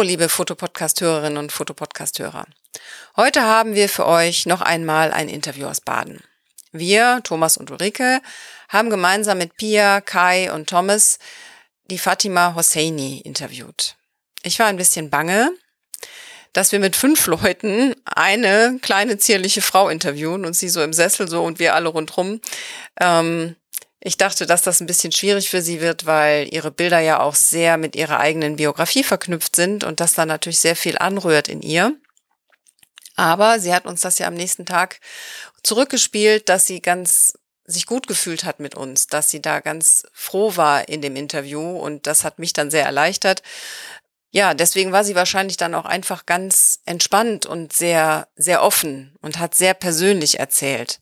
Hallo, liebe Fotopodcast-Hörerinnen und Fotopodcast-Hörer. Heute haben wir für euch noch einmal ein Interview aus Baden. Wir, Thomas und Ulrike, haben gemeinsam mit Pia, Kai und Thomas die Fatima Hosseini interviewt. Ich war ein bisschen bange, dass wir mit fünf Leuten eine kleine zierliche Frau interviewen und sie so im Sessel so und wir alle rundrum. Ähm, ich dachte, dass das ein bisschen schwierig für sie wird, weil ihre Bilder ja auch sehr mit ihrer eigenen Biografie verknüpft sind und das dann natürlich sehr viel anrührt in ihr. Aber sie hat uns das ja am nächsten Tag zurückgespielt, dass sie ganz sich gut gefühlt hat mit uns, dass sie da ganz froh war in dem Interview und das hat mich dann sehr erleichtert. Ja, deswegen war sie wahrscheinlich dann auch einfach ganz entspannt und sehr, sehr offen und hat sehr persönlich erzählt.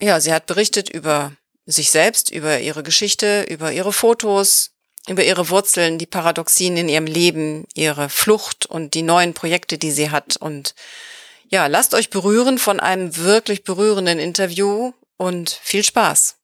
Ja, sie hat berichtet über sich selbst, über ihre Geschichte, über ihre Fotos, über ihre Wurzeln, die Paradoxien in ihrem Leben, ihre Flucht und die neuen Projekte, die sie hat. Und ja, lasst euch berühren von einem wirklich berührenden Interview und viel Spaß.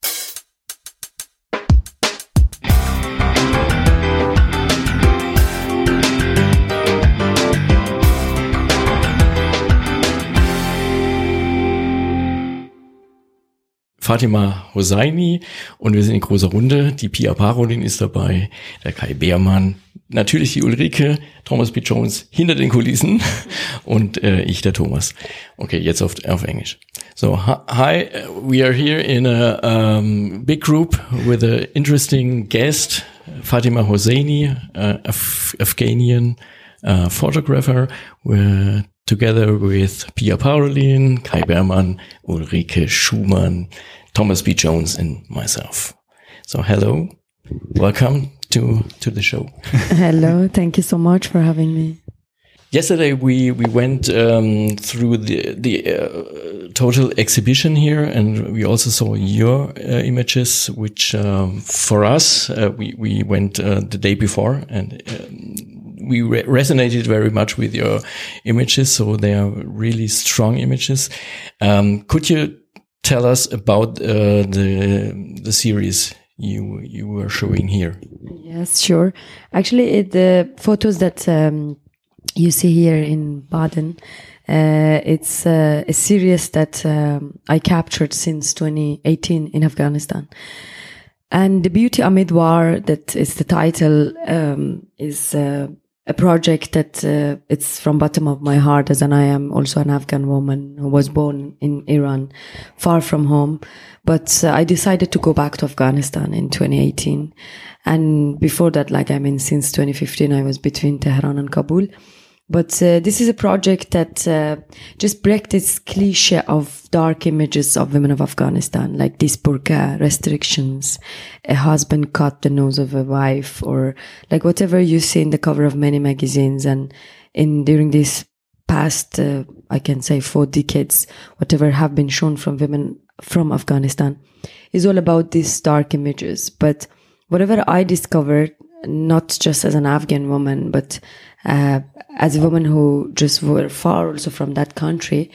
Fatima Hosseini und wir sind in großer Runde. Die Pia Parolin ist dabei, der Kai Beermann, natürlich die Ulrike, Thomas B. Jones hinter den Kulissen und äh, ich, der Thomas. Okay, jetzt auf, auf Englisch. So, hi, we are here in a um, big group with an interesting guest, Fatima Hosseini, uh, Af Afghanian uh, photographer. We're together with Pia Parolin, Kai Bermann, Ulrike Schumann, Thomas B. Jones, and myself. So hello, welcome to to the show. hello, thank you so much for having me. Yesterday we we went um, through the the uh, total exhibition here, and we also saw your uh, images, which um, for us uh, we we went uh, the day before, and um, we re resonated very much with your images. So they are really strong images. Um, could you tell us about uh, the the series you you were showing here? Yes, sure. Actually, it, the photos that um, you see here in Baden. Uh, it's uh, a series that um, I captured since 2018 in Afghanistan. And the beauty amid war, that is the title, um, is uh, a project that uh, it's from bottom of my heart as and I am also an Afghan woman who was born in Iran, far from home. But uh, I decided to go back to Afghanistan in 2018. And before that, like I mean, since 2015, I was between Tehran and Kabul. But uh, this is a project that uh, just breaks this cliche of dark images of women of Afghanistan, like this burqa restrictions, a husband cut the nose of a wife, or like whatever you see in the cover of many magazines. And in during this past, uh, I can say four decades, whatever have been shown from women from Afghanistan is all about these dark images. But whatever I discovered, not just as an Afghan woman, but uh, as a woman who just were far also from that country,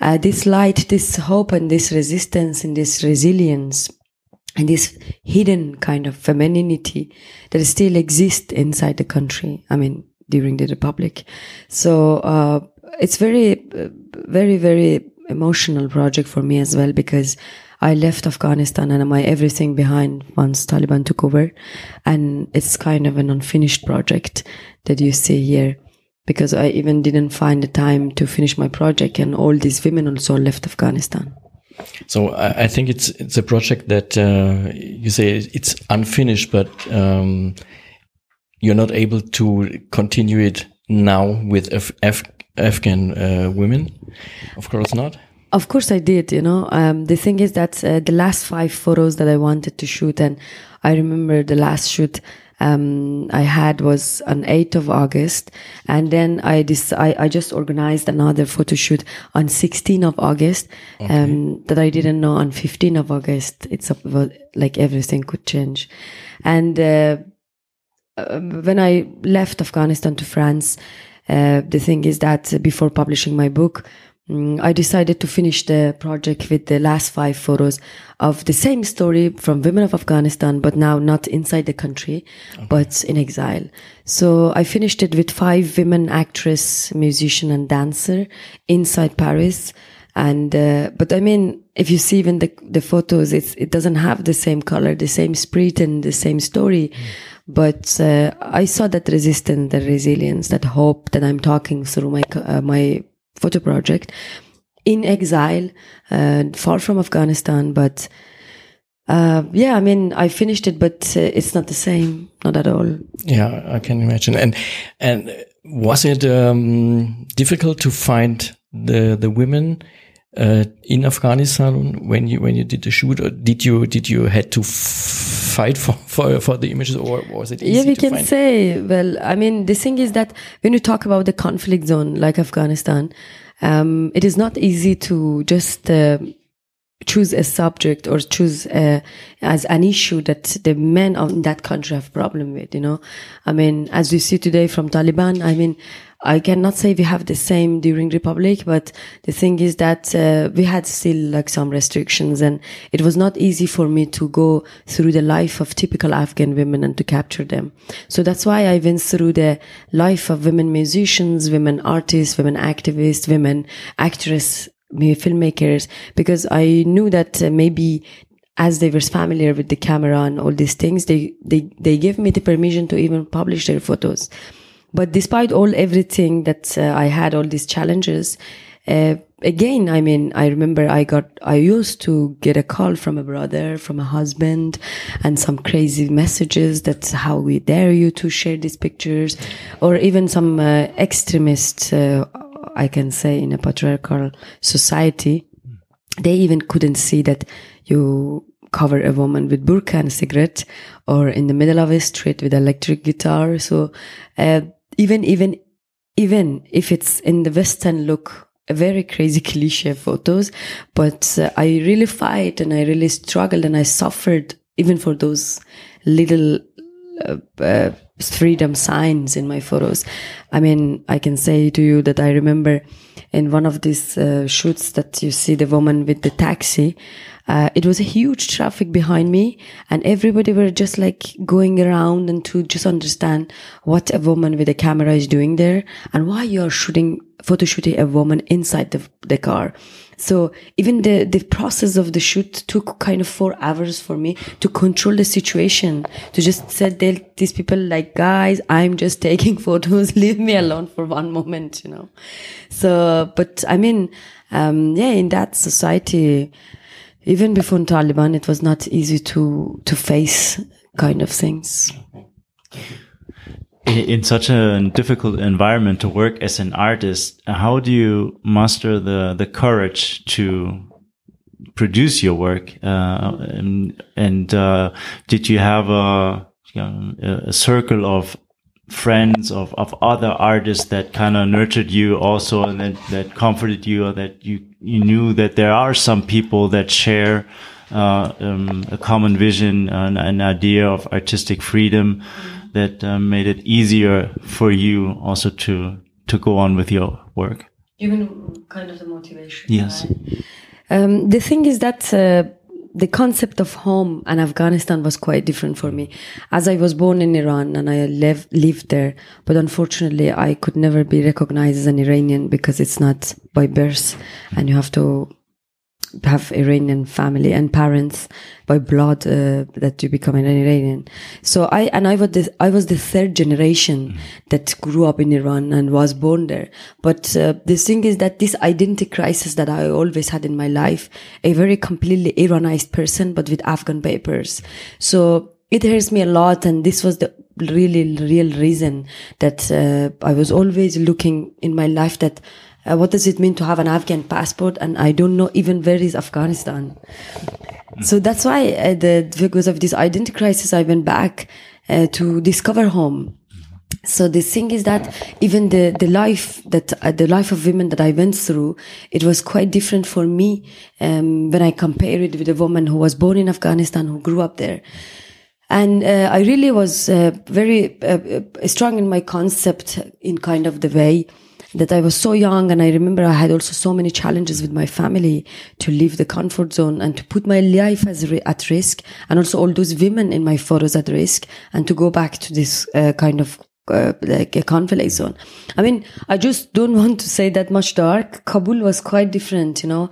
uh, this light, this hope, and this resistance and this resilience and this hidden kind of femininity that still exists inside the country. I mean, during the republic. So uh, it's very, very, very emotional project for me as well because I left Afghanistan and my everything behind once Taliban took over. And it's kind of an unfinished project that you see here because I even didn't find the time to finish my project and all these women also left Afghanistan. So I, think it's it's a project that uh, you say it's unfinished, but um, you're not able to continue it now with Af Af Afghan uh, women. Of course not. Of course I did, you know. Um, the thing is that uh, the last five photos that I wanted to shoot, and I remember the last shoot um, I had was on 8th of August. And then I, dis- I, I just organized another photo shoot on 16th of August, okay. um, that I didn't know on 15th of August. It's about, like everything could change. And, uh, um, when I left Afghanistan to France, uh, the thing is that before publishing my book, I decided to finish the project with the last five photos of the same story from women of Afghanistan, but now not inside the country, okay. but in exile. So I finished it with five women actress, musician, and dancer inside Paris. And, uh, but I mean, if you see even the, the photos, it's, it doesn't have the same color, the same spirit and the same story. Mm. But, uh, I saw that resistance, the resilience, that hope that I'm talking through my, uh, my photo project in exile, uh, far from Afghanistan, but, uh, yeah, I mean, I finished it, but uh, it's not the same, not at all. Yeah, I can imagine. And and was it um, difficult to find the the women uh, in Afghanistan when you when you did the shoot, or did you did you had to fight for, for for the images, or was it easy? Yeah, we can find? say. Well, I mean, the thing is that when you talk about the conflict zone like Afghanistan, um, it is not easy to just. Uh, choose a subject or choose uh, as an issue that the men of that country have problem with you know i mean as we see today from taliban i mean I cannot say we have the same during Republic, but the thing is that uh, we had still like some restrictions and it was not easy for me to go through the life of typical Afghan women and to capture them. So that's why I went through the life of women musicians, women artists, women activists, women actresses, filmmakers, because I knew that uh, maybe as they were familiar with the camera and all these things, they, they, they gave me the permission to even publish their photos. But despite all everything that uh, I had, all these challenges, uh, again, I mean, I remember I got, I used to get a call from a brother, from a husband, and some crazy messages that's how we dare you to share these pictures, or even some uh, extremists, uh, I can say, in a patriarchal society. They even couldn't see that you cover a woman with burqa and cigarette or in the middle of a street with electric guitar. So, uh, even even even if it's in the western look a very crazy cliche photos but uh, i really fight and i really struggled and i suffered even for those little uh, uh, freedom signs in my photos. I mean i can say to you that i remember in one of these uh, shoots that you see the woman with the taxi uh, it was a huge traffic behind me and everybody were just like going around and to just understand what a woman with a camera is doing there and why you're shooting photo shooting a woman inside the, the car. So even the the process of the shoot took kind of four hours for me to control the situation to just say these people like guys i'm just taking photos. Leave me alone for one moment you know? So but i mean um yeah in that society even before Taliban, it was not easy to to face kind of things. In such a difficult environment to work as an artist, how do you muster the the courage to produce your work? Uh, and, and uh, did you have a, a circle of friends of, of other artists that kind of nurtured you also and that, that comforted you or that you, you knew that there are some people that share uh, um, a common vision and an idea of artistic freedom that um, made it easier for you also to to go on with your work. Even kind of the motivation. Yes. Right? Um, the thing is that uh, the concept of home and Afghanistan was quite different for me. As I was born in Iran and I live, lived there, but unfortunately I could never be recognized as an Iranian because it's not by birth and you have to have Iranian family and parents by blood uh, that you become an Iranian. So I and I was the, I was the third generation that grew up in Iran and was born there. But uh, the thing is that this identity crisis that I always had in my life, a very completely Iranized person, but with Afghan papers. So it hurts me a lot, and this was the really real reason that uh, I was always looking in my life that uh, what does it mean to have an Afghan passport? And I don't know even where is Afghanistan. So that's why, uh, the, because of this identity crisis, I went back uh, to discover home. So the thing is that even the, the life that, uh, the life of women that I went through, it was quite different for me, um, when I compare it with a woman who was born in Afghanistan, who grew up there. And uh, I really was uh, very uh, strong in my concept in kind of the way that I was so young and I remember I had also so many challenges with my family to leave the comfort zone and to put my life as ri- at risk and also all those women in my photos at risk and to go back to this uh, kind of uh, like a conflict zone. I mean, I just don't want to say that much dark. Kabul was quite different, you know,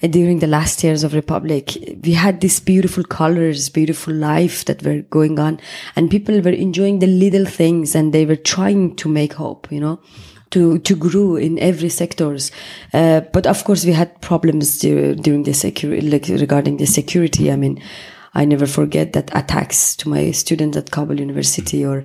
during the last years of Republic. We had these beautiful colors, beautiful life that were going on and people were enjoying the little things and they were trying to make hope, you know. To, to grow in every sectors, uh, but of course we had problems dur- during the security, like regarding the security. I mean, I never forget that attacks to my students at Kabul University or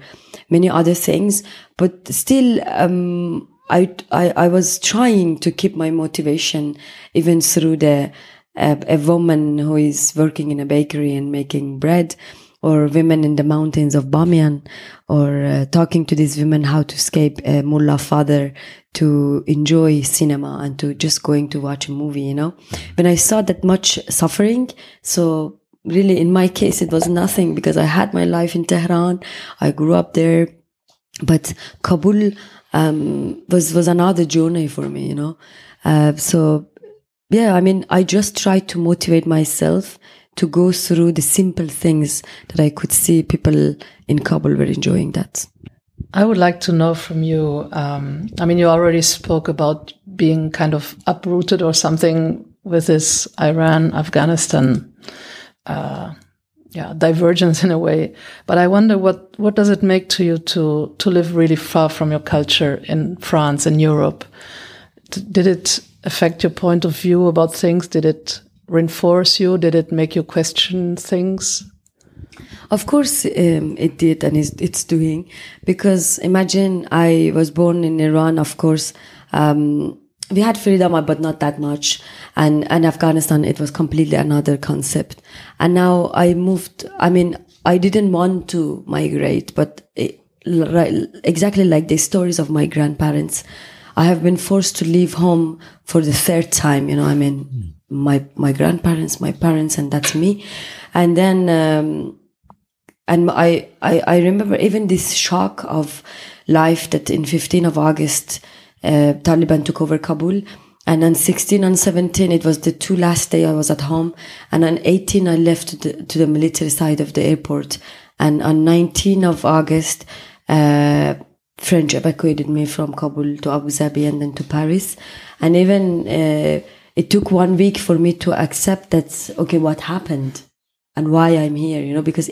many other things. But still, um, I, I, I was trying to keep my motivation even through the, uh, a woman who is working in a bakery and making bread or women in the mountains of Bamiyan or uh, talking to these women how to escape a mullah father to enjoy cinema and to just going to watch a movie, you know, when I saw that much suffering. So really in my case it was nothing because i had my life in tehran. I grew up there. But kabul um, was was another journey for me you know? Uh, so yeah i mean i just tried to motivate myself to go through the simple things that i could see people in kabul were enjoying that. I would like to know from you. Um, I mean, you already spoke about being kind of uprooted or something with this Iran Afghanistan uh, yeah divergence in a way. But i wonder what what does it make to you to to live really far from your culture in france and europe? Did it affect your point of view about things? Did it reinforce you did it make you question things of course um, it did and it's, it's, doing because imagine i was born in iran of course um, we had freedom, but not that much. And, and Afghanistan, it was completely another concept. And now I moved, I mean, I didn't want to migrate, but it, exactly like the stories of my grandparents, I have been forced to leave home for the third time. You know, I mean, mm. My, my grandparents, my parents, and that's me. And then, um, and I, I, I remember even this shock of life that in 15 of August, uh, Taliban took over Kabul. And on 16 and 17, it was the two last day I was at home. And on 18, I left to the, to the military side of the airport. And on 19 of August, uh, French evacuated me from Kabul to Abu Dhabi and then to Paris. And even uh, it took one week for me to accept that, okay, what happened and why I'm here, you know, because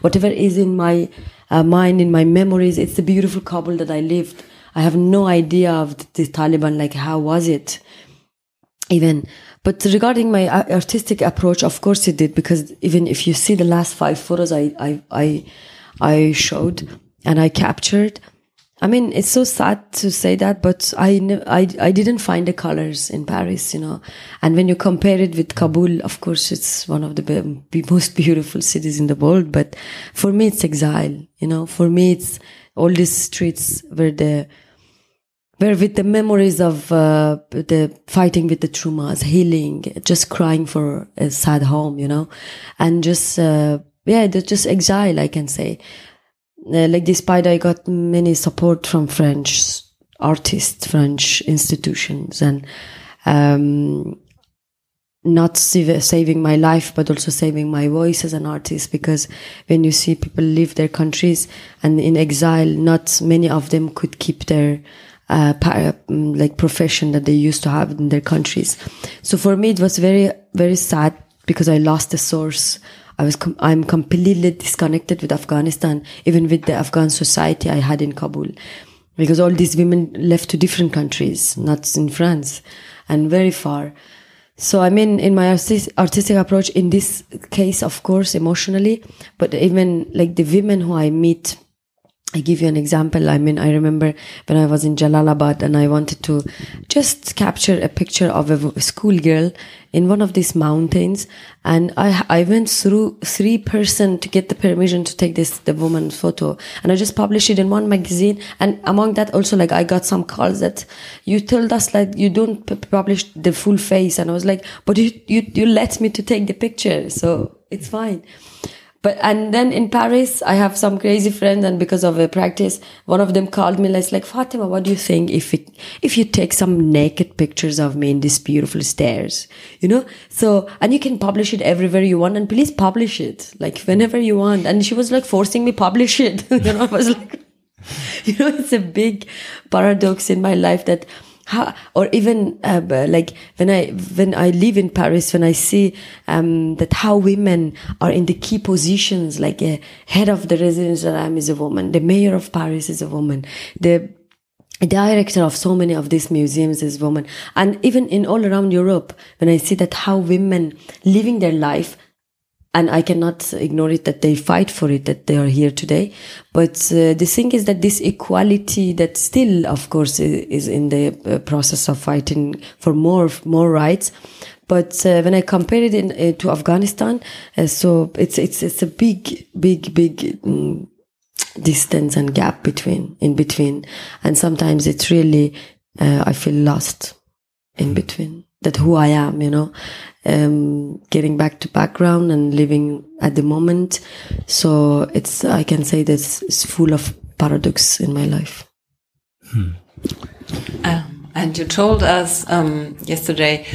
whatever is in my uh, mind, in my memories, it's the beautiful Kabul that I lived I have no idea of the Taliban, like how was it even. But regarding my artistic approach, of course it did, because even if you see the last five photos I, I, I, I showed and I captured, I mean, it's so sad to say that, but I, I, I didn't find the colors in Paris, you know. And when you compare it with Kabul, of course, it's one of the most beautiful cities in the world. But for me, it's exile, you know. For me, it's all these streets where the where with the memories of uh, the fighting with the traumas, healing, just crying for a sad home, you know, and just uh, yeah, just exile, I can say. Uh, like despite I got many support from French artists, French institutions, and um, not saving my life, but also saving my voice as an artist. Because when you see people leave their countries and in exile, not many of them could keep their uh, mm, like profession that they used to have in their countries. So for me, it was very very sad because I lost the source. I was com I'm completely disconnected with Afghanistan, even with the Afghan society I had in Kabul, because all these women left to different countries, not in France, and very far. So I mean, in my artistic approach, in this case, of course, emotionally, but even like the women who I meet, I give you an example. I mean, I remember when I was in Jalalabad and I wanted to just capture a picture of a schoolgirl in one of these mountains. And I, I went through three person to get the permission to take this, the woman's photo. And I just published it in one magazine. And among that also, like, I got some calls that you told us like you don't publish the full face. And I was like, but you, you, you let me to take the picture. So it's fine. But and then in Paris, I have some crazy friends, and because of a practice, one of them called me. Like, like Fatimah, what do you think if it, if you take some naked pictures of me in these beautiful stairs, you know? So and you can publish it everywhere you want, and please publish it like whenever you want. And she was like forcing me publish it. you know, I was like, you know, it's a big paradox in my life that how, or even uh, like when I when I live in Paris, when I see um, that how women are in the key positions, like a head of the residence that I'm is a woman, the mayor of Paris is a woman, the director of so many of these museums is woman, and even in all around Europe, when I see that how women living their life and I cannot ignore it that they fight for it, that they are here today. But uh, the thing is that this equality that still, of course, is in the uh, process of fighting for more, more rights. But uh, when I compare it in, uh, to Afghanistan, uh, so it's, it's, it's a big, big, big, um, distance and gap between, in between. And sometimes it's really, uh, I feel lost in between that who I am, you know um, getting back to background and living at the moment. So it's, I can say that it's full of paradox in my life. Hmm. Um, and you told us um, yesterday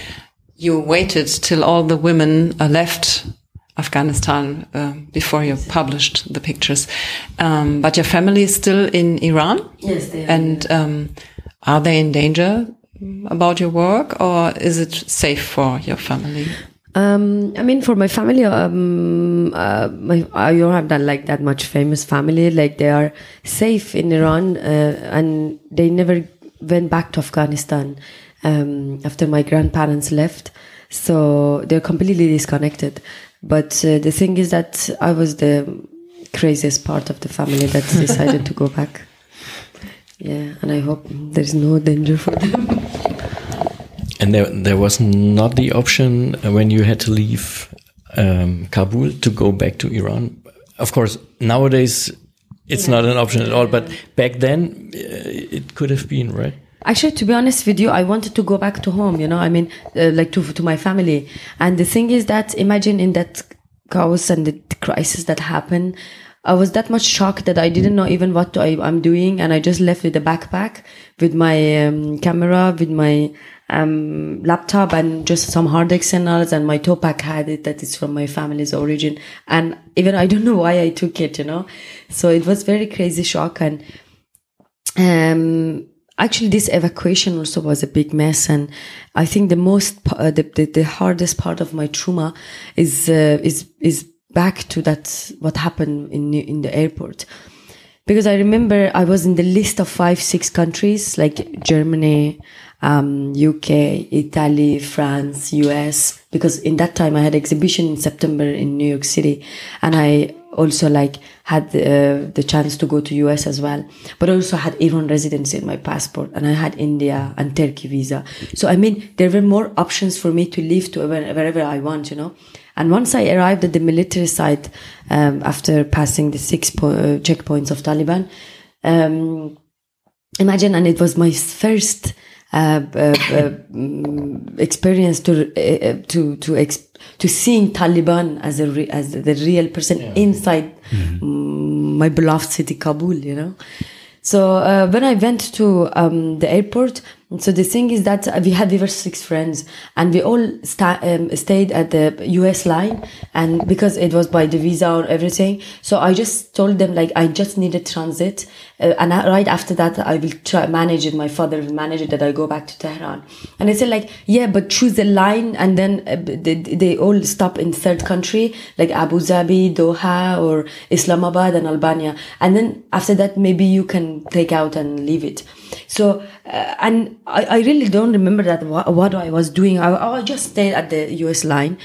you waited till all the women uh, left Afghanistan uh, before you published the pictures. Um, but your family is still in Iran? Yes, they are. And um, are they in danger about your work, or is it safe for your family? Um, I mean, for my family, um, uh, my, I don't have that like that much famous family. Like they are safe in Iran, uh, and they never went back to Afghanistan um, after my grandparents left. So they're completely disconnected. But uh, the thing is that I was the craziest part of the family that decided to go back. Yeah, and I hope there's no danger for them. And there, there was not the option when you had to leave um, Kabul to go back to Iran. Of course, nowadays it's yeah. not an option at all, but back then uh, it could have been, right? Actually, to be honest with you, I wanted to go back to home. You know, I mean, uh, like to to my family. And the thing is that imagine in that chaos and the crisis that happened, I was that much shocked that I didn't know even what I, am doing, and I just left with a backpack, with my um, camera, with my um, laptop, and just some hard externals, and my topak had it that is from my family's origin, and even I don't know why I took it, you know. So it was very crazy shock, and um, actually this evacuation also was a big mess and i think the most uh, the, the, the hardest part of my trauma is uh, is is back to that what happened in in the airport. Because I remember I was in the list of five six countries like Germany, um, UK, Italy, France, US because in that time I had exhibition in September in New York City and I also like had uh, the chance to go to US as well. But also had Iran residency in my passport and I had India and Turkey visa. So I mean there were more options for me to live to wherever I want you know and once I arrived at the military site um, after passing the six po- uh, checkpoints of Taliban, um, imagine, and it was my first uh, uh, uh mm, experience to uh, uh, to to ex- to seeing Taliban as a re- as the real person yeah. inside mm-hmm. my beloved city Kabul, you know. So when I went to um, the airport, so the thing is that we had we were six friends and we all um, stayed at the US line and because it was by the visa or everything. So I just told them like I just need a transit uh, and I, right after that I will try manage it. My father will manage it that I go back to Tehran. And I said like yeah but choose a line and then uh, they, they all stop in third country like Abu Dhabi Doha or Islamabad and Albania. And then after that maybe you can take out and leave it so uh, and I, I really don't remember that what, what I was doing. I, I just stayed at the US line.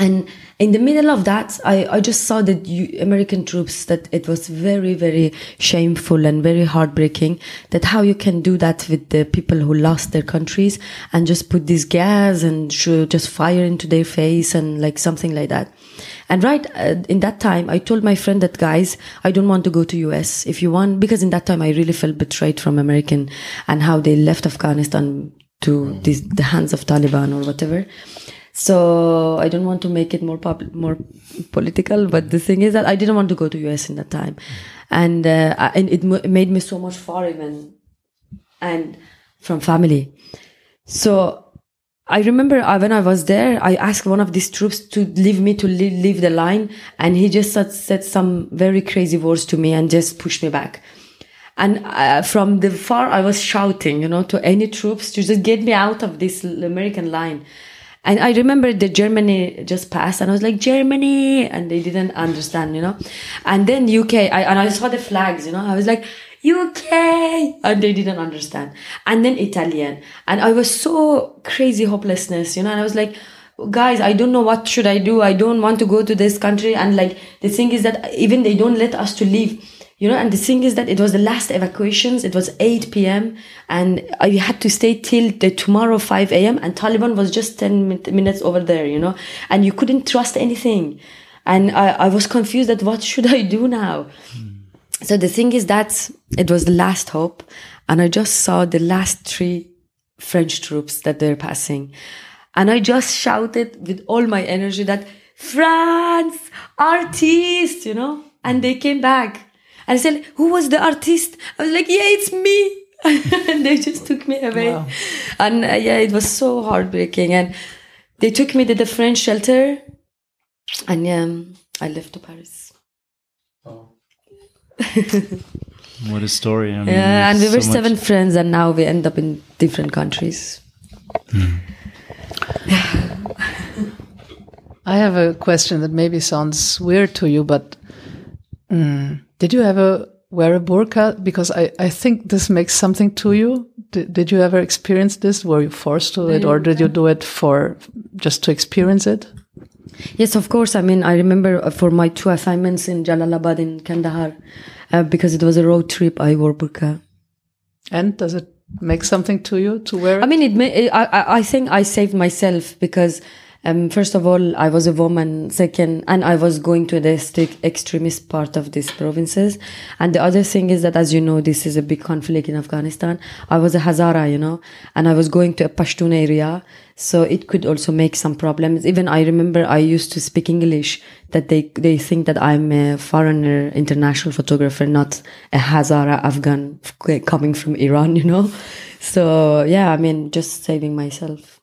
And in the middle of that, I, I just saw that American troops, that it was very, very shameful and very heartbreaking that how you can do that with the people who lost their countries and just put this gas and just fire into their face and like something like that. And right uh, in that time, I told my friend that guys, I don't want to go to US. If you want, because in that time I really felt betrayed from American and how they left Afghanistan to mm. this, the hands of Taliban or whatever. So I don't want to make it more pub- more political, but the thing is that I didn't want to go to US in that time, and uh, I- and it made me so much far even, and from family. So I remember uh, when I was there, I asked one of these troops to leave me to leave, leave the line, and he just said, said some very crazy words to me and just pushed me back. And uh, from the far, I was shouting, you know, to any troops to just get me out of this American line. And I remember the Germany just passed, and I was like Germany, and they didn't understand, you know. And then UK, I, and I saw the flags, you know. I was like UK, and they didn't understand. And then Italian, and I was so crazy hopelessness, you know. And I was like, guys, I don't know what should I do. I don't want to go to this country. And like the thing is that even they don't let us to leave you know and the thing is that it was the last evacuations. It was 8 p.m and i had to stay till the tomorrow 5 a.m and taliban was just 10 min- minutes over there you know? And you couldn't trust anything. And i, I was confused that what should i do now? Hmm. So the thing is that it was the last hope and i just saw the last three french troops that they're passing. And i just shouted with all my energy that france artist you know? And they came back and I said, Who was the artist? I was like, Yeah, it's me. and they just took me away. Wow. And uh, yeah, it was so heartbreaking. And they took me to the French shelter. And yeah, I left to Paris. What a story! I mean, Yeah, and we so were much- seven friends, and now we end up in different countries. I have a question that maybe sounds weird to you, but mm, did you ever wear a burqa? Because I, I think this makes something to you. Did, did you ever experience this? Were you forced to it, or did you do it for just to experience it? Yes, of course. I mean, I remember uh, for my two assignments in Jalalabad in Kandahar, uh, because it was a road trip, I wore burqa. And does it make something to you to wear it? I mean, it. May, I I think I saved myself because, um, first of all, I was a woman. Second, and I was going to the extremist part of these provinces. And the other thing is that, as you know, this is a big conflict in Afghanistan. I was a Hazara, you know, and I was going to a Pashtun area, so it could also make some problems. Even I remember I used to speak English. That they they think that I'm a foreigner, international photographer, not a Hazara Afghan coming from Iran, you know. So yeah, I mean, just saving myself.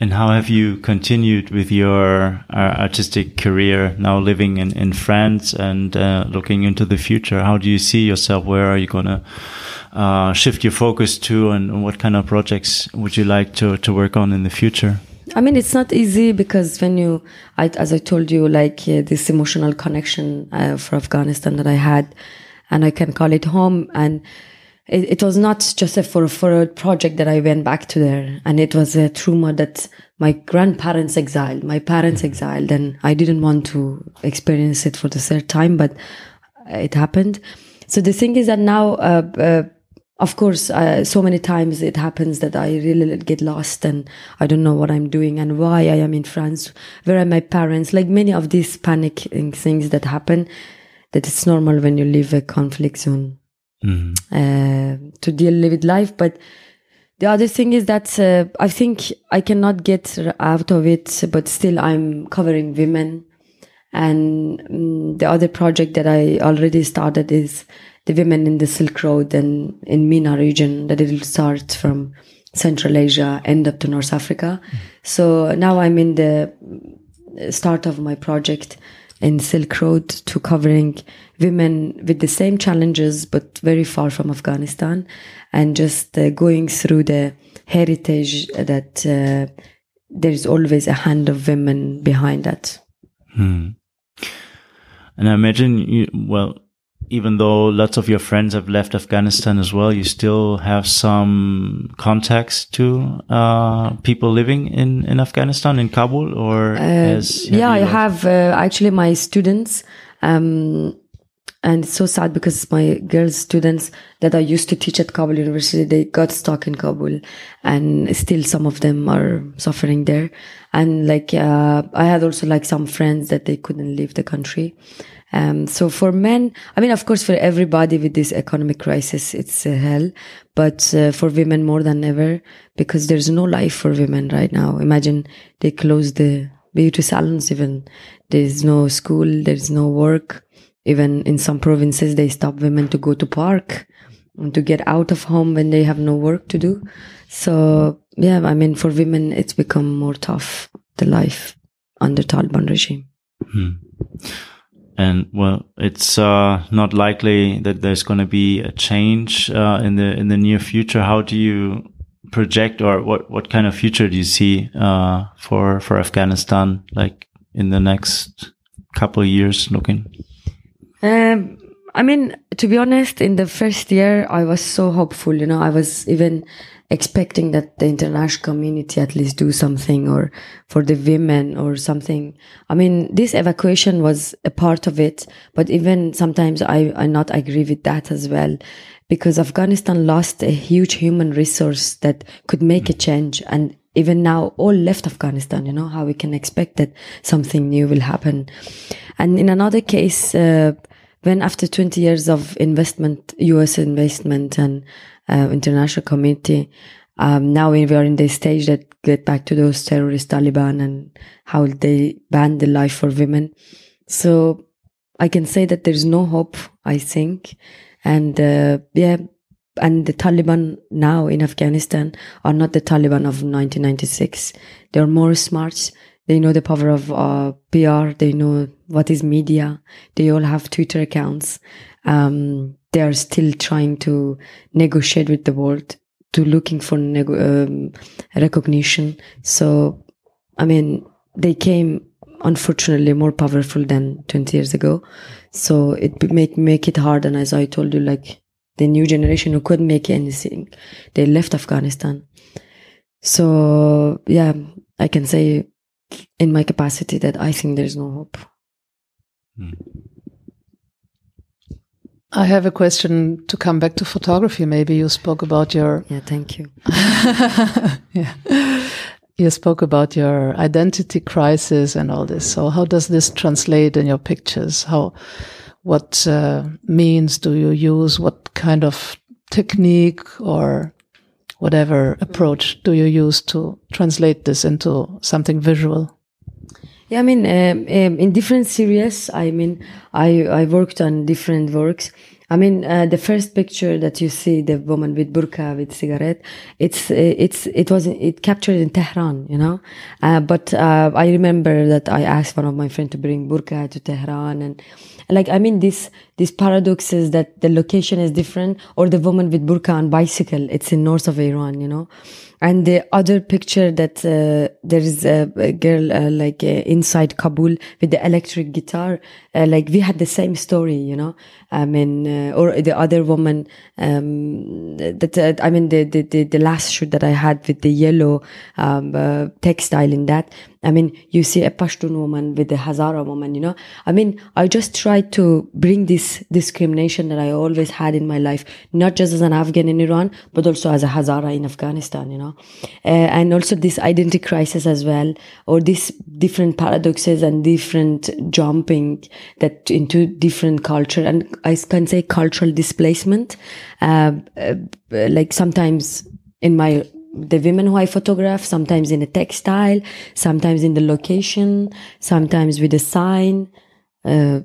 And how have you continued with your uh, artistic career now living in, in France and uh, looking into the future? How do you see yourself? Where are you going to uh, shift your focus to and what kind of projects would you like to, to work on in the future? I mean, it's not easy because when you, I, as I told you, like uh, this emotional connection uh, for Afghanistan that I had, and I can call it home. And it, it was not just a, for, for a project that I went back to there. And it was a trauma that my grandparents exiled, my parents exiled, and I didn't want to experience it for the third time, but it happened. So the thing is that now, uh, uh, of course, uh, so many times it happens that I really get lost and I don't know what I'm doing and why I am in France. Where are my parents? Like many of these panicking things that happen, that it's normal when you leave a conflict zone uh, to deal with life. But the other thing is that uh, I think I cannot get out of it, but still I'm covering women. And mm, the other project that I already started is the women in the Silk Road and in MENA region that it will start from Central Asia, end up to North Africa. So now I'm in the start of my project in Silk Road to covering women with the same challenges but very far from Afghanistan and just uh, going through the heritage that uh, there is always a hand of women behind that. And I imagine you, well, even though lots of your friends have left Afghanistan as well, you still have some contacts to uh, people living in, in Afghanistan, in Kabul, or Uh, yeah, I have uh, actually my students. Um, and it's so sad because my girls students that I used to teach at Kabul University, they got stuck in Kabul and still some of them are suffering there. And like, uh, I had also like some friends that they couldn't leave the country. Um, so for men, I mean, of course, for everybody with this economic crisis, it's a hell, but uh, for women more than ever, because there's no life for women right now. Imagine they close the beauty salons, even there's no school, there's no work even in some provinces, they stop women to go to park and to get out of home when they have no work to do. So yeah, I mean, for women, it's become more tough, the life under Taliban regime. Hmm. And well, it's uh, not likely that there's going to be a change uh, in the in the near future. How do you project, or what what kind of future do you see uh, for for Afghanistan, like in the next couple of years? Looking. Um, I mean, to be honest, in the first year, I was so hopeful. You know, I was even expecting that the international community at least do something or for the women or something. I mean, this evacuation was a part of it, but even sometimes I, I not agree with that as well because Afghanistan lost a huge human resource that could make a change. And even now, all left Afghanistan, you know, how we can expect that something new will happen. And in another case, uh, when after 20 years of investment, US investment and uh, international community, um, now we are in the stage that get back to those terrorist Taliban and how they ban the life for women. So I can say that there's no hope, I think. And uh, yeah, and the Taliban now in Afghanistan are not the Taliban of 1996. They're more smart. They know the power of uh, PR. They know what is media. They all have Twitter accounts. Um, they are still trying to negotiate with the world, to looking for um, recognition. So, I mean, they came unfortunately more powerful than 20 years ago. So it make make it hard. And as I told you, like the new generation who couldn't make anything, they left Afghanistan. So yeah, I can say in my capacity that I think there's no hope. Hmm. I have a question to come back to photography. Maybe you spoke about your. Yeah, thank you. yeah. You spoke about your identity crisis and all this. So, how does this translate in your pictures? How, what uh, means do you use? What kind of technique or whatever approach do you use to translate this into something visual? Yeah, I mean, um, um, in different series, I mean, I, I worked on different works. I mean, uh, the first picture that you see, the woman with burqa with cigarette, it's, uh, it's, it was, it captured in Tehran, you know. Uh, but, uh, I remember that I asked one of my friends to bring burqa to Tehran and, like, I mean, this, this paradox is that the location is different or the woman with burqa on bicycle, it's in north of Iran, you know. And the other picture that uh, there is a, a girl uh, like inside Kabul with the electric guitar, uh, like we had the same story, you know. I mean, uh, or the other woman um, that uh, I mean the, the, the the last shoot that I had with the yellow um, textile in that. I mean, you see a Pashtun woman with a Hazara woman, you know. I mean, I just try to bring this discrimination that I always had in my life, not just as an Afghan in Iran, but also as a Hazara in Afghanistan, you know. Uh, and also this identity crisis as well, or these different paradoxes and different jumping that into different culture. And I can say cultural displacement. Uh, uh, like sometimes in my the women who I photograph, sometimes in a textile, sometimes in the location, sometimes with a sign. Uh,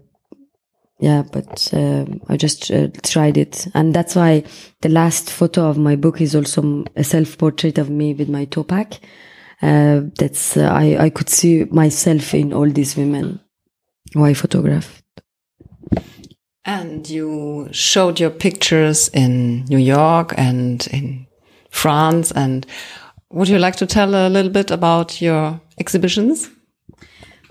yeah, but uh, I just uh, tried it. And that's why the last photo of my book is also a self portrait of me with my topak. Uh, that's, uh, I, I could see myself in all these women who I photographed. And you showed your pictures in New York and in France. And would you like to tell a little bit about your exhibitions?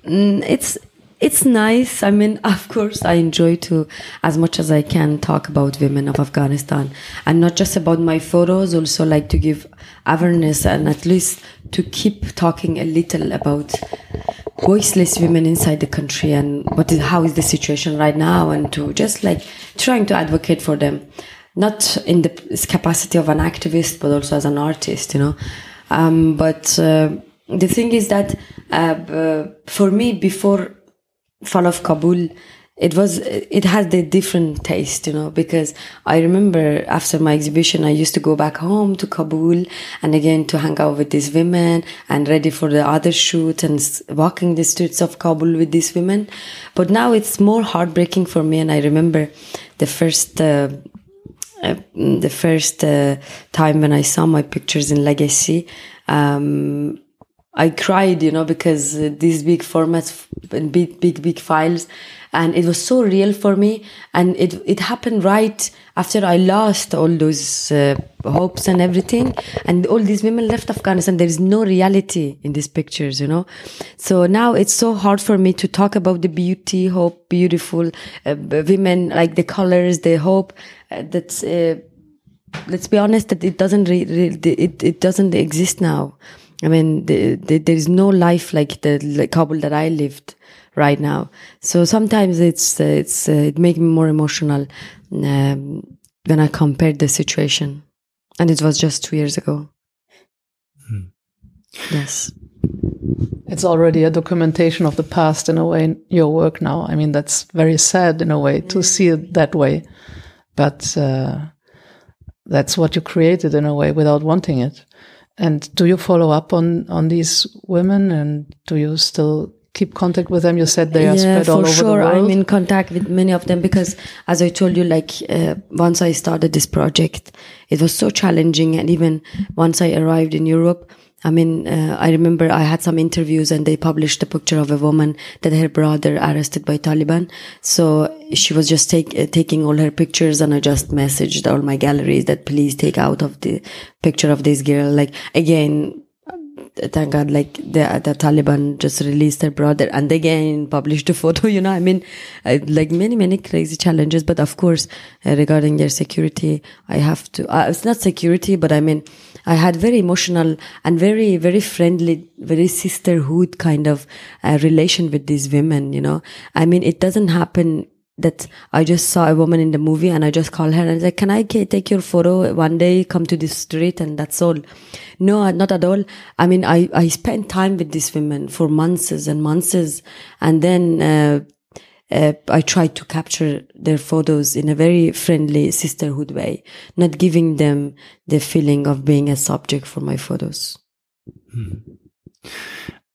Mm, it's it's nice. I mean, of course, I enjoy to, as much as I can, talk about women of Afghanistan, and not just about my photos. Also, like to give awareness and at least to keep talking a little about voiceless women inside the country and what is how is the situation right now and to just like trying to advocate for them not in the capacity of an activist but also as an artist you know. Um, but uh, the thing is that uh, for me before fall of kabul it was it had a different taste you know because i remember after my exhibition i used to go back home to kabul and again to hang out with these women and ready for the other shoot and walking the streets of kabul with these women. But now it's more heartbreaking for me and i remember the first uh, the first uh, time when I saw my pictures in La Gacilly, um, I cried, you know, because uh, these big formats and big, big, big files, and it was so real for me. And it it happened right after I lost all those uh, hopes and everything, and all these women left Afghanistan. There is no reality in these pictures, you know. So now it's so hard for me to talk about the beauty, hope, beautiful uh, women, like the colors, the hope. Uh, that's uh, let's be honest that it doesn't re- re- it it doesn't exist now. I mean, the, the, there is no life like the like Kabul that I lived right now. So sometimes it's uh, it's uh, it makes me more emotional um, when I compare the situation, and it was just two years ago. Hmm. Yes, it's already a documentation of the past in a way. In your work now, I mean, that's very sad in a way to see it that way, but uh, that's what you created in a way without wanting it. And do you follow up on on these women, and do you still keep contact with them? You said they are yeah, spread all over sure. the world. For sure, I'm in contact with many of them because, as I told you, like uh, once I started this project, it was so challenging, and even once I arrived in Europe. I mean, uh, I remember I had some interviews and they published a picture of a woman that her brother arrested by Taliban. So she was just take, uh, taking all her pictures and I just messaged all my galleries that please take out of the picture of this girl. Like again, thank God, like the, the Taliban just released their brother and they again published a photo, you know, I mean, I, like many, many crazy challenges. But of course, uh, regarding their security, I have to, uh, it's not security, but I mean, I had very emotional and very, very friendly, very sisterhood kind of uh, relation with these women, you know. I mean, it doesn't happen that I just saw a woman in the movie and I just call her and I like, can I take your photo one day, come to the street and that's all. No, not at all. I mean, I, I spent time with these women for months and months and then, uh, uh, I tried to capture their photos in a very friendly sisterhood way, not giving them the feeling of being a subject for my photos. Hmm.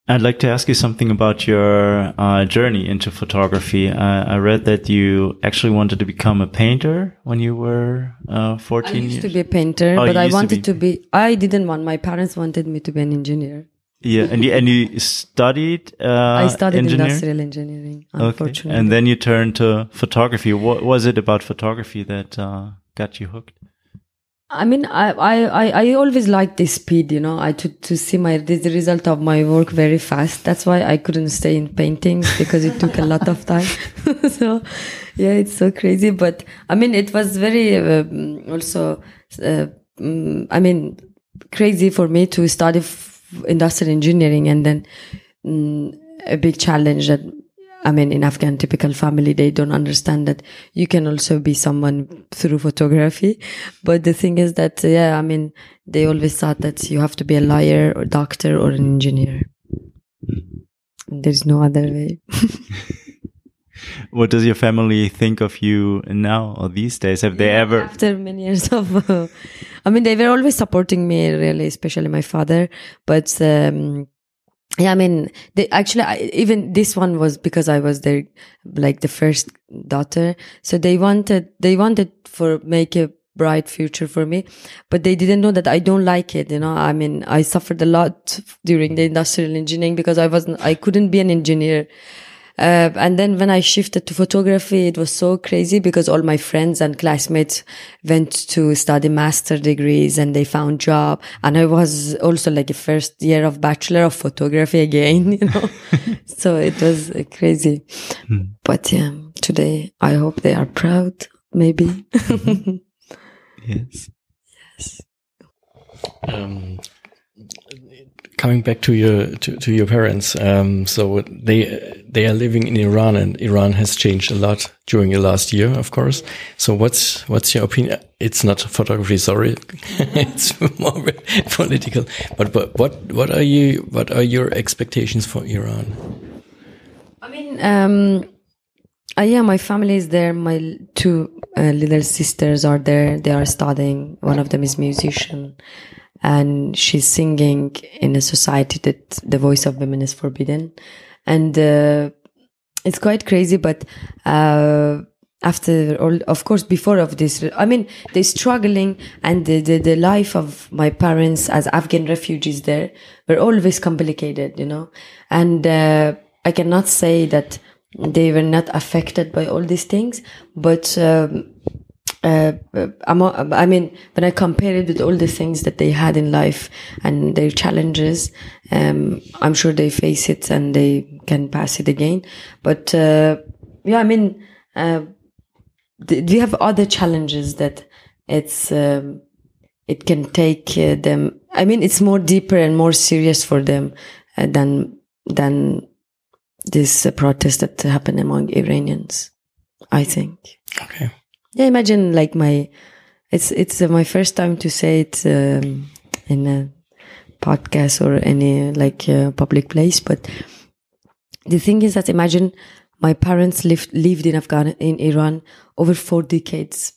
I'd like to ask you something about your uh, journey into photography. Uh, I read that you actually wanted to become a painter when you were uh, 14 I used years. to be a painter, Oh, but I used to wanted be- to be, I didn't want, my parents wanted me to be an engineer. Yeah, and you, and you studied uh, I studied engineering? industrial engineering, Okay, unfortunately. and then you turned to photography. What was it about photography that uh, got you hooked? I mean, I, I, I, always liked the speed, you know, I to, to see my, the result of my work very fast. That's why I couldn't stay in paintings because it took a lot of time. so, yeah, it's so crazy. But I mean, it was very, um, also, uh, mm, I mean, crazy for me to study industrial engineering and then mm, a big challenge that I mean, in Afghan typical family, they don't understand that you can also be someone through photography. But the thing is that, yeah, I mean, they always thought that you have to be a lawyer or doctor or an engineer. There's no other way. What does your family think of you now or these days? Have they ever? After many years of, uh, I mean, they were always supporting me, really, especially my father. But, um, yeah, I mean, they actually, I, even this one was because I was their, like the first daughter. So they wanted, they wanted for make a bright future for me, but they didn't know that I don't like it. You know, I mean, I suffered a lot during the industrial engineering because I wasn't, I couldn't be an engineer. Uh, and then when I shifted to photography, it was so crazy because all my friends and classmates went to study master degrees and they found job. And I was also like a first year of bachelor of photography again, you know. so it was uh, crazy. But yeah, today I hope they are proud, maybe. Yes. Ähm, coming back to your to, to your parents, um, so they they are living in Iran, and Iran has changed a lot during the last year, of course. So what's what's your opinion? It's not photography, sorry, it's more political. But, but what what are you what are your expectations for Iran? I mean, um, uh, yeah, my family is there. My two uh, little sisters are there. They are studying. One of them is musician, and she's singing in a society that the voice of women is forbidden, and uh, it's quite crazy. But uh, after all, of course, before of this, I mean, they're struggling, and the, the the life of my parents as Afghan refugees there were always complicated, you know, and uh, I cannot say that they were not affected by all these things, but um, uh, I mean, when I compare it with all the things that they had in life and their challenges, um, I'm sure they face it and they can pass it again. But uh, yeah, I mean, uh, we have other challenges that it's um, it can take uh, them. I mean, it's more deeper and more serious for them uh, than than this protest that happened among Iranians. I think. Okay. Yeah, imagine like my, it's it's uh, my first time to say it um, in a podcast or any like uh, public place, but the thing is that imagine my parents lived lived in Afghan in Iran over four decades.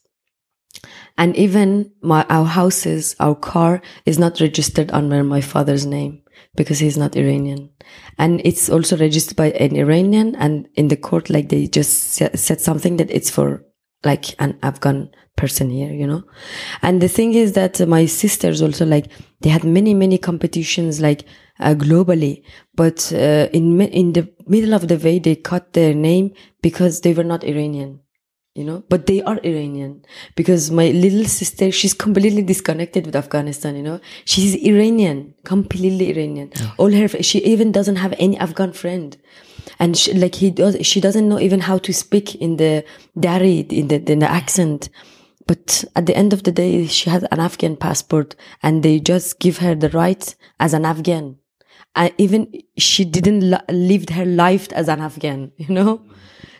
And even my our houses, our car is not registered under my father's name because he's not Iranian. And it's also registered by an Iranian and in the court, like they just said something that it's for like an Afghan person here, you know? And the thing is that my sisters also like, they had many, many competitions like uh, globally, but uh, in, in the middle of the way, they cut their name because they were not Iranian you know? But they are iranian because my little sister she's completely disconnected with afghanistan you know? She's iranian completely iranian. All her she even doesn't have any afghan friend and she, like he does she doesn't know even how to speak in the dari in the, in the accent but at the end of the day she has an afghan passport and they just give her the rights as an afghan and even she didn't live her life as an afghan you know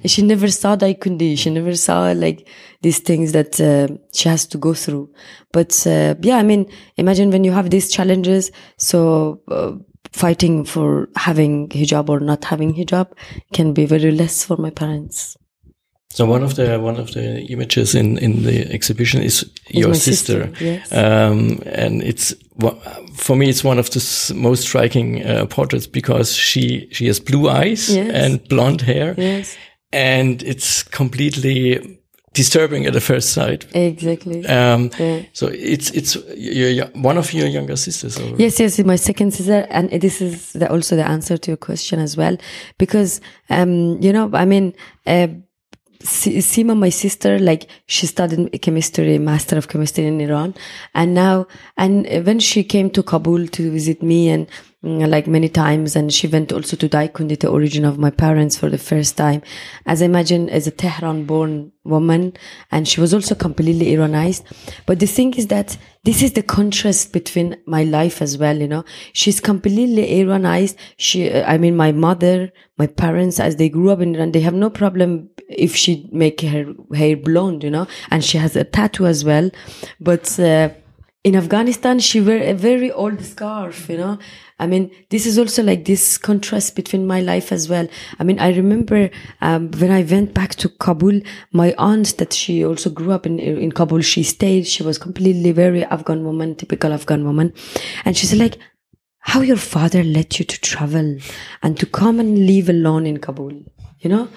she never saw Daikundi. She never saw like these things that uh, she has to go through. But uh, yeah, I mean, imagine when you have these challenges. So uh, fighting for having hijab or not having hijab can be very less for my parents. So one of the one of the images in in the exhibition is your sister, sister yes. um, and it's for me it's one of the most striking uh, portraits because she she has blue eyes yes. and blonde hair, yes and it's completely disturbing at the first sight. Exactly. Um, yeah. So it's it's your, one of your younger sisters. Or? Yes, yes, my second sister, and this is the, also the answer to your question as well, because um, you know, I mean. Uh, Sima, my sister, like she studied chemistry, master of chemistry in Iran, and now, and when she came to Kabul to visit me and like many times and she went also to Daikundi, the origin of my parents for the first time. As I imagine as a Tehran born woman and she was also completely Iranized. But the thing is that this is the contrast between my life as well, you know. She's completely Iranized. She, I mean, my mother, my parents, as they grew up in Iran, they have no problem if she make her hair blonde, you know, and she has a tattoo as well. But, uh, in Afghanistan, she wear a very old scarf, you know. I mean, this is also like this contrast between my life as well. I mean, I remember um, when I went back to Kabul, my aunt that she also grew up in in Kabul, she stayed. She was completely very Afghan woman, typical Afghan woman, and she said like, "How your father let you to travel and to come and live alone in Kabul, you know?"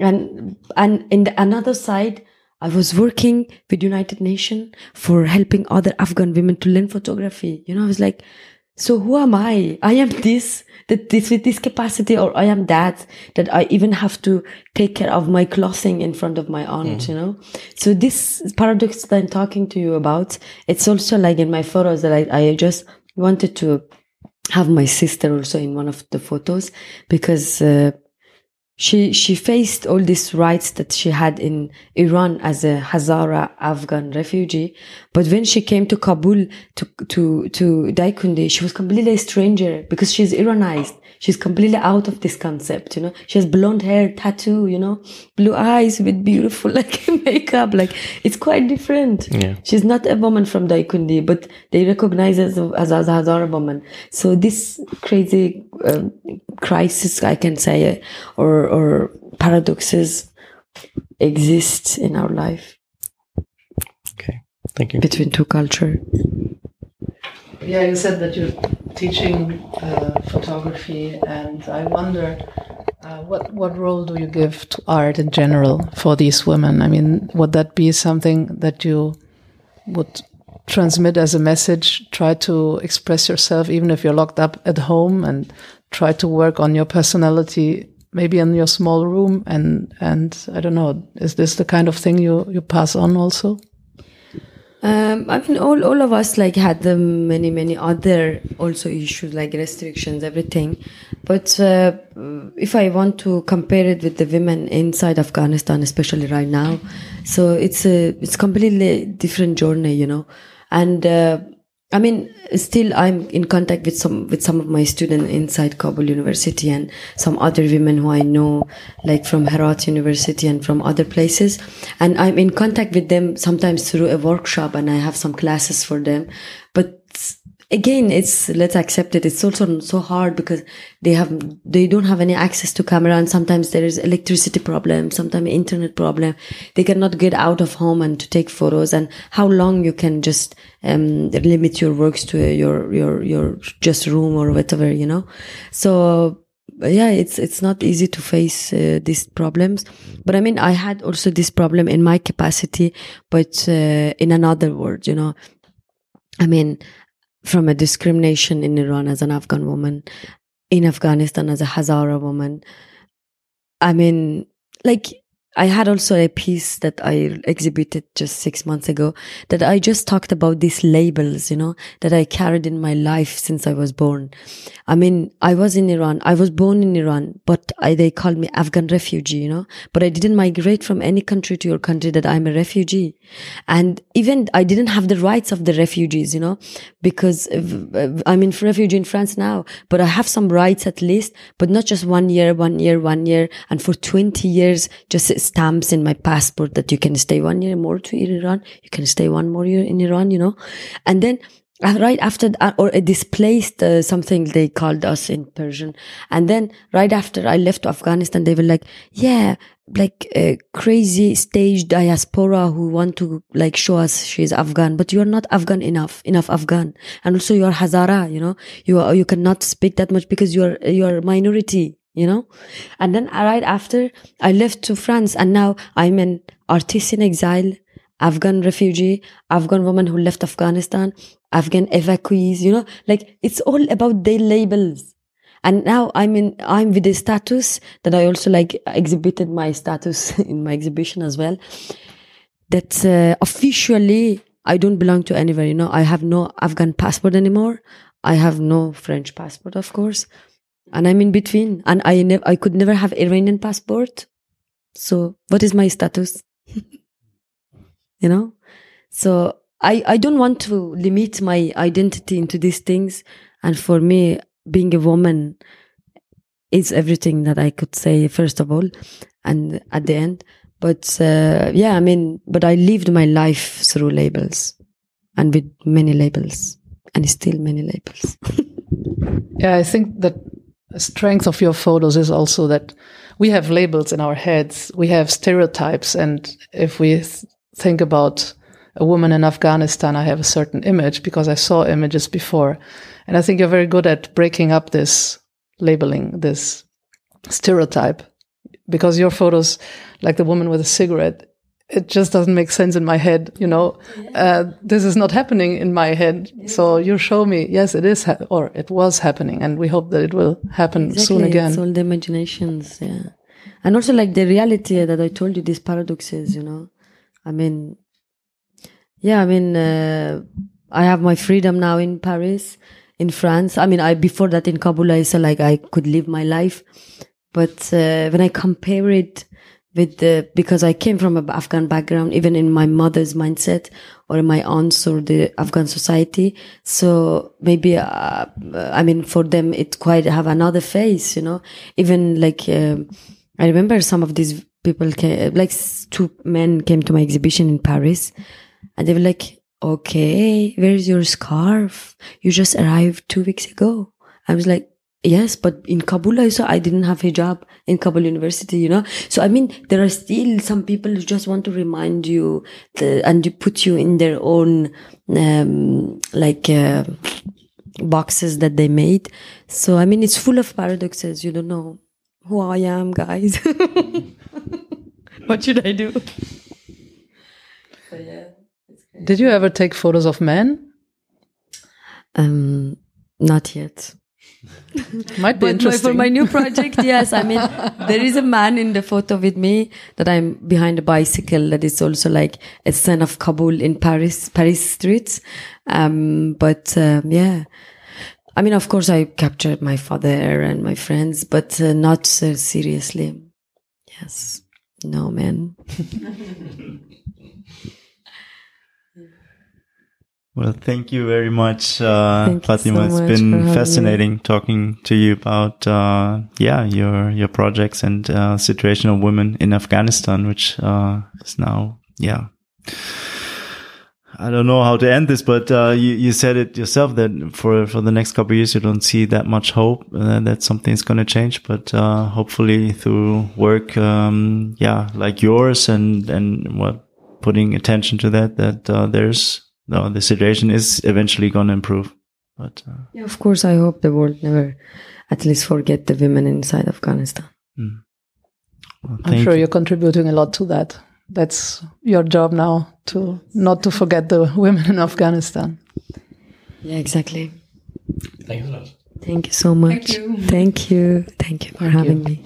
And and in the another side I was working with United Nations for helping other Afghan women to learn photography. You know, I was like, so who am I? I am this, that this with this capacity, or I am that, that I even have to take care of my clothing in front of my aunt, mm. you know? So this paradox that I'm talking to you about, it's also like in my photos that I, I just wanted to have my sister also in one of the photos because, uh, she she faced all these rights that she had in Iran as a Hazara Afghan refugee, but when she came to Kabul to to to Daikundi, she was completely a stranger because she's Iranized. She's completely out of this concept, you know. She has blonde hair, tattoo, you know, blue eyes with beautiful like makeup. Like it's quite different. Yeah. She's not a woman from Daikundi, but they recognize her as a, as a Hazara woman. So this crazy um, crisis, I can say, or or paradoxes exist in our life Okay. Thank you. between two culture. Yeah, you said that you're teaching uh, photography, and I wonder uh, what what role do you give to art in general for these women? I mean, would that be something that you would transmit as a message? Try to express yourself, even if you're locked up at home, and try to work on your personality, maybe in your small room. And and I don't know, is this the kind of thing you you pass on also? Um, I mean, all, all of us like had the many, many other also issues like restrictions, everything. But uh, if I want to compare it with the women inside Afghanistan, especially right now, so it's a it's completely different journey, you know. And uh, I mean, still I'm in contact with some with some of my students inside Kabul University and some other women who I know, like from Herat University and from other places. And I'm in contact with them sometimes through a workshop, and I have some classes for them. But again, it's let's accept it. It's also so hard because they have they don't have any access to camera, and sometimes there is electricity problem, sometimes internet problem. They cannot get out of home and to take photos. And how long you can just um, limit your works to your your your just room or whatever, you know. So yeah, it's it's not easy to face uh, these problems. But I mean, I had also this problem in my capacity, but uh, in another word, you know. I mean, from a discrimination in Iran as an Afghan woman, in Afghanistan as a Hazara woman. I mean, like I had also a piece that I exhibited just six months ago that I just talked about these labels, you know, that I carried in my life since I was born. I mean, I was in Iran. I was born in Iran, but I, they called me Afghan refugee, you know, but I didn't migrate from any country to your country that I'm a refugee. And even I didn't have the rights of the refugees, you know, because I'm in refugee in France now, but I have some rights at least, but not just one year, one year, one year. And for 20 years, just stamps in my passport that you can stay one year more to Iran. You can stay one more year in Iran, you know, and then uh, right after uh, or a displaced uh, something they called us in Persian. And then right after I left Afghanistan, they were like, yeah, like a crazy stage diaspora who want to like show us she's Afghan, but you are not Afghan enough, enough Afghan. And also you are Hazara, you know, you are, you cannot speak that much because you are, you are minority, you know? And then right after I left to France and now I'm an artist in exile, Afghan refugee, Afghan woman who left Afghanistan, Afghan evacuees, you know, like it's all about their labels. And now I'm in, I'm with a status that I also like exhibited my status in my exhibition as well. That uh, officially I don't belong to anywhere, you know, I have no Afghan passport anymore. I have no French passport, of course. And I'm in between and I never, I could never have Iranian passport. So what is my status? you know? So I, I don't want to limit my identity into these things. And for me, being a woman is everything that I could say, first of all, and at the end. But uh, yeah, I mean, but I lived my life through labels and with many labels and still many labels. Yeah, I think that strength of your photos is also that we have labels in our heads, we have stereotypes, and if we th- think about a woman in Afghanistan, I have a certain image because I saw images before, and I think you're very good at breaking up this labeling, this stereotype, because your photos, like the woman with a cigarette, it just doesn't make sense in my head. You know, uh, this is not happening in my head. So you show me, yes, it is, ha- or it was happening, and we hope that it will happen soon again. It's all the imaginations, yeah. And also like the reality that I told you, these paradoxes, you know. I mean, yeah, I mean, uh, I have my freedom now in Paris, in France. I mean, I before that in Kabul, I said like I could live my life, but uh, when I compare it with the because I came from an Afghan background, even in my mother's mindset or my aunts or the Afghan society. So maybe uh, I mean for them it quite have another face, you know. Even like uh, I remember some of these people came, like two men came to my exhibition in Paris, and they were like, "Okay, where's your scarf? You just arrived two weeks ago." I was like, Yes, but in Kabul also I didn't have hijab in Kabul University, you know. So I mean, there are still some people who just want to remind you the, and you put you in their own um, like uh, boxes that they made. So I mean, it's full of paradoxes. You don't know who I am, guys. what should I do? Did you ever take photos of men? Um, not yet. Might be but my, interesting. for my new project, yes, I mean, there is a man in the photo with me that I'm behind a bicycle that is also like a son of Kabul in Paris, Paris streets. Um, but, um, yeah. I mean, of course, I captured my father and my friends, but uh, not so seriously. Yes. No, man. Well, thank you very much, uh, you Fatimah. so it's much for been fascinating talking to you about, uh, yeah, your, your projects and, uh, situation of women in Afghanistan, which, uh, is now, yeah. I don't know how to end this, but, uh, you, you said it yourself that for, for the next couple of years, you don't see that much hope uh, that something's going to change, but, uh, hopefully through work, um, yeah, like yours and, and what, putting attention to that, that, uh, there's, no, the situation is eventually going to improve. But uh, Yeah, of course, I hope the world never at least forget the women inside Afghanistan. well, I'm sure you. you're contributing a lot to that. That's your job now to not to forget the women in Afghanistan. Yeah, exactly. Thanks a lot. Thank you so much. Thank you. Thank you. Thank you for having me.